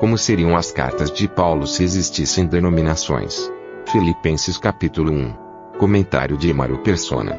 Como seriam as cartas de Paulo se existissem denominações? Filipenses capítulo 1. Comentário de Emaro Persona.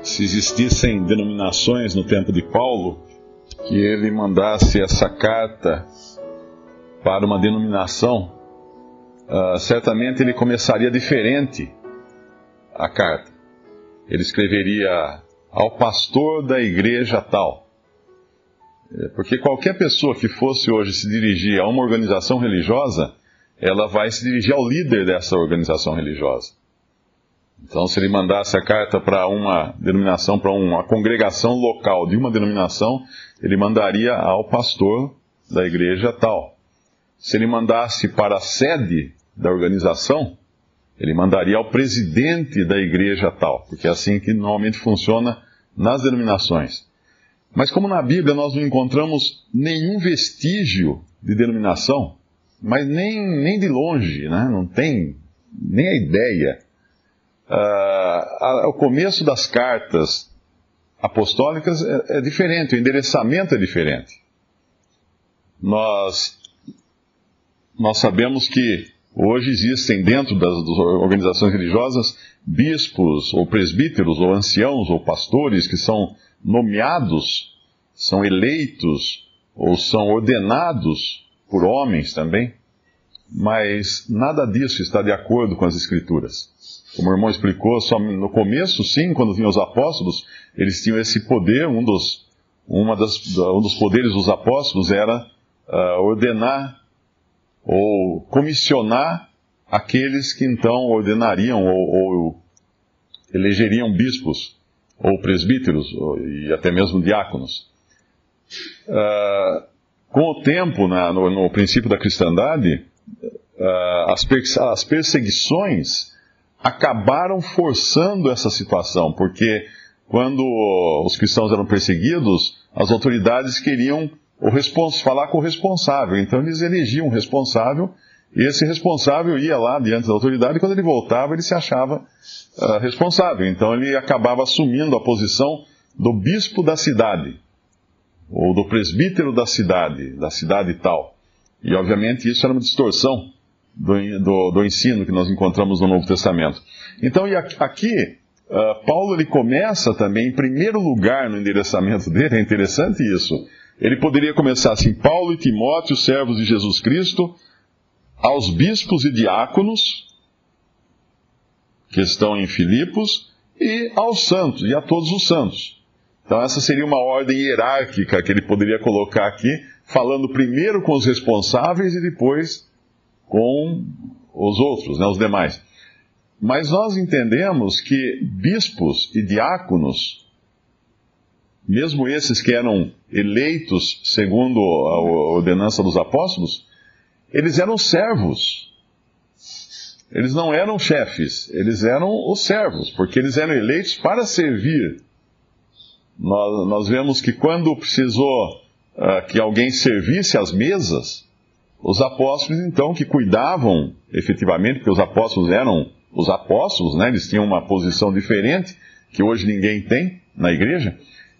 Se existissem denominações no tempo de Paulo, que ele mandasse essa carta para uma denominação, uh, certamente ele começaria diferente a carta. Ele escreveria ao pastor da igreja tal. É, porque qualquer pessoa que fosse hoje se dirigir a uma organização religiosa, ela vai se dirigir ao líder dessa organização religiosa. Então, se ele mandasse a carta para uma denominação, para uma congregação local de uma denominação, ele mandaria ao pastor da igreja tal. Se ele mandasse para a sede da organização, ele mandaria ao presidente da igreja tal, porque é assim que normalmente funciona nas denominações. Mas como na Bíblia nós não encontramos nenhum vestígio de denominação, mas nem, nem de longe, né? não tem nem a ideia. Uh, o começo das cartas apostólicas é, é diferente, o endereçamento é diferente. Nós, nós sabemos que Hoje existem dentro das, das, organizações religiosas bispos, ou presbíteros, ou anciãos, ou pastores que são nomeados, são eleitos, ou são ordenados por homens também, mas nada disso está de acordo com as Escrituras. Como o irmão explicou, só no começo, sim, quando vinham os apóstolos, eles tinham esse poder, um dos, uma das, um dos poderes dos apóstolos era uh, ordenar ou comissionar aqueles que então ordenariam ou, ou elegeriam bispos ou presbíteros ou, e até mesmo diáconos. Uh, com o tempo, na, no, no, princípio da cristandade, uh, as, per as perseguições acabaram forçando essa situação, porque quando os cristãos eram perseguidos, as autoridades queriam o falar com o responsável. Então eles elegiam um responsável, e esse responsável ia lá diante da autoridade, e quando ele voltava, ele se achava uh, responsável. Então ele acabava assumindo a posição do bispo da cidade, ou do presbítero da cidade, da cidade tal. E obviamente isso era uma distorção do, do, do ensino que nós encontramos no Novo Testamento. Então, aqui, uh, Paulo ele começa também, em primeiro lugar no endereçamento dele, é interessante isso ele poderia começar assim: Paulo e Timóteo, servos de Jesus Cristo, aos bispos e diáconos, que estão em Filipos, e aos santos, e a todos os santos. Então, essa seria uma ordem hierárquica que ele poderia colocar aqui, falando primeiro com os responsáveis e depois com os outros, né, os demais. Mas nós entendemos que bispos e diáconos mesmo esses que eram eleitos segundo a ordenança dos apóstolos, eles eram servos. Eles não eram chefes, eles eram os servos, porque eles eram eleitos para servir. Nós, nós vemos que quando precisou uh, que alguém servisse às mesas, os apóstolos, então, que cuidavam efetivamente, porque os apóstolos eram os apóstolos, né? eles tinham uma posição diferente, que hoje ninguém tem na igreja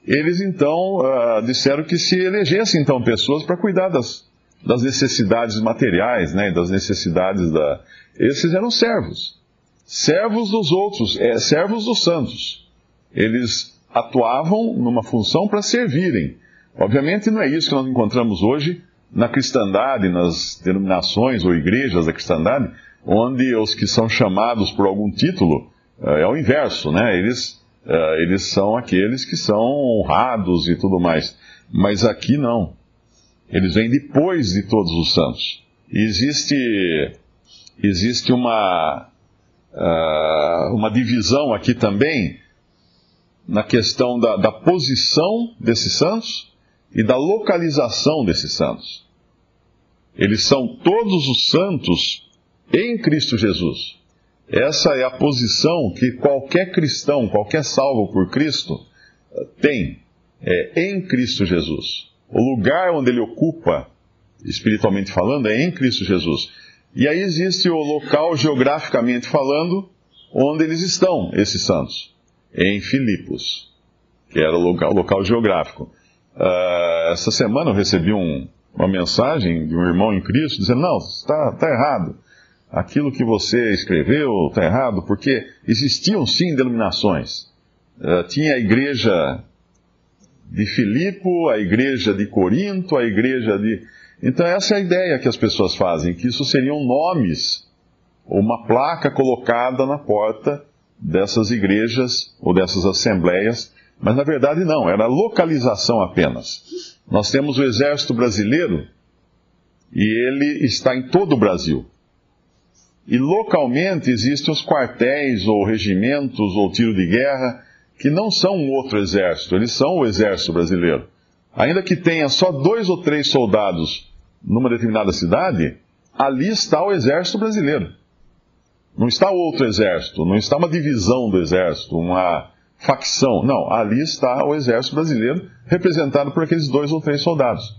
eles então uh, disseram que se elegessem então pessoas para cuidar das, das necessidades materiais, né, das necessidades da. Esses eram servos, servos dos outros, é, servos dos santos. Eles atuavam numa função para servirem. Obviamente não é isso que nós encontramos hoje na cristandade, nas denominações ou igrejas da cristandade, onde os que são chamados por algum título uh, é o inverso, né? Eles uh, eles são aqueles que são honrados e tudo mais. Mas aqui não. Eles vêm depois de todos os santos. E existe, existe uma, uh, uma divisão aqui também na questão da, da posição desses santos e da localização desses santos. Eles são todos os santos em Cristo Jesus. Essa é a posição que qualquer cristão, qualquer salvo por Cristo, eh, tem. É em Cristo Jesus. O lugar onde ele ocupa, espiritualmente falando, é em Cristo Jesus. E aí existe o local, geograficamente falando, onde eles estão, esses santos. Em Filipos, que era o local, local geográfico. Uh, essa semana eu recebi um, uma mensagem de um irmão em Cristo dizendo: Não, está tá errado. Aquilo que você escreveu está errado, porque existiam sim denominações. Uh, tinha a igreja de Filipo, a igreja de Corinto, a igreja de. Então, essa é a ideia que as pessoas fazem, que isso seriam nomes, uma placa colocada na porta dessas igrejas ou dessas assembleias mas na verdade não, era localização apenas. Nós temos o exército brasileiro e ele está em todo o Brasil. E localmente existem os quartéis ou regimentos ou tiro de guerra que não são um outro exército, eles são o exército brasileiro. Ainda que tenha só dois ou três soldados numa determinada cidade, ali está o exército brasileiro. Não está outro exército, não está uma divisão do exército, uma, facção. Não, ali está o exército brasileiro, representado por aqueles dois ou três soldados.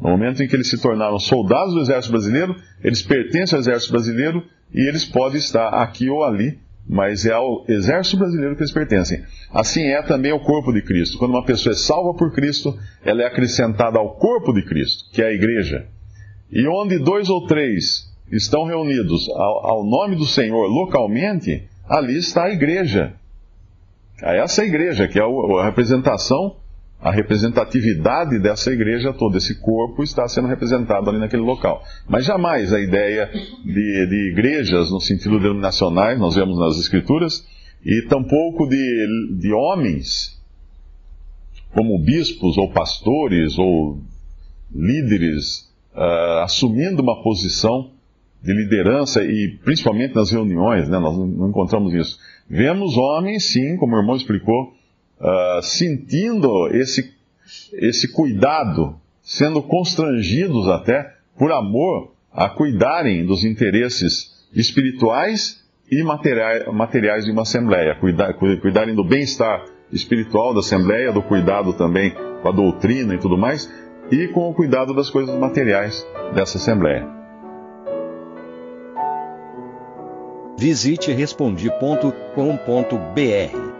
No momento em que eles se tornaram soldados do exército brasileiro, eles pertencem ao exército brasileiro e eles podem estar aqui ou ali, mas é ao exército brasileiro que eles pertencem. Assim é também o corpo de Cristo. Quando uma pessoa é salva por Cristo, ela é acrescentada ao corpo de Cristo, que é a igreja. E onde dois ou três estão reunidos ao, ao nome do Senhor localmente, ali está a igreja. A essa igreja, que é a representação, a representatividade dessa igreja toda, esse corpo está sendo representado ali naquele local. Mas jamais a ideia de, de igrejas no sentido denominacional, nós vemos nas escrituras, e tampouco de, de homens, como bispos ou pastores ou líderes, uh, assumindo uma posição de liderança e principalmente nas reuniões, né, nós não encontramos isso. Vemos homens, sim, como o irmão explicou, uh, sentindo esse, esse cuidado, sendo constrangidos até por amor a cuidarem dos interesses espirituais e materiais, materiais de uma assembleia, cuidar, cuidarem do bem-estar espiritual da assembleia, do cuidado também com a doutrina e tudo mais, e com o cuidado das coisas materiais dessa assembleia. Visite respondi.com.br.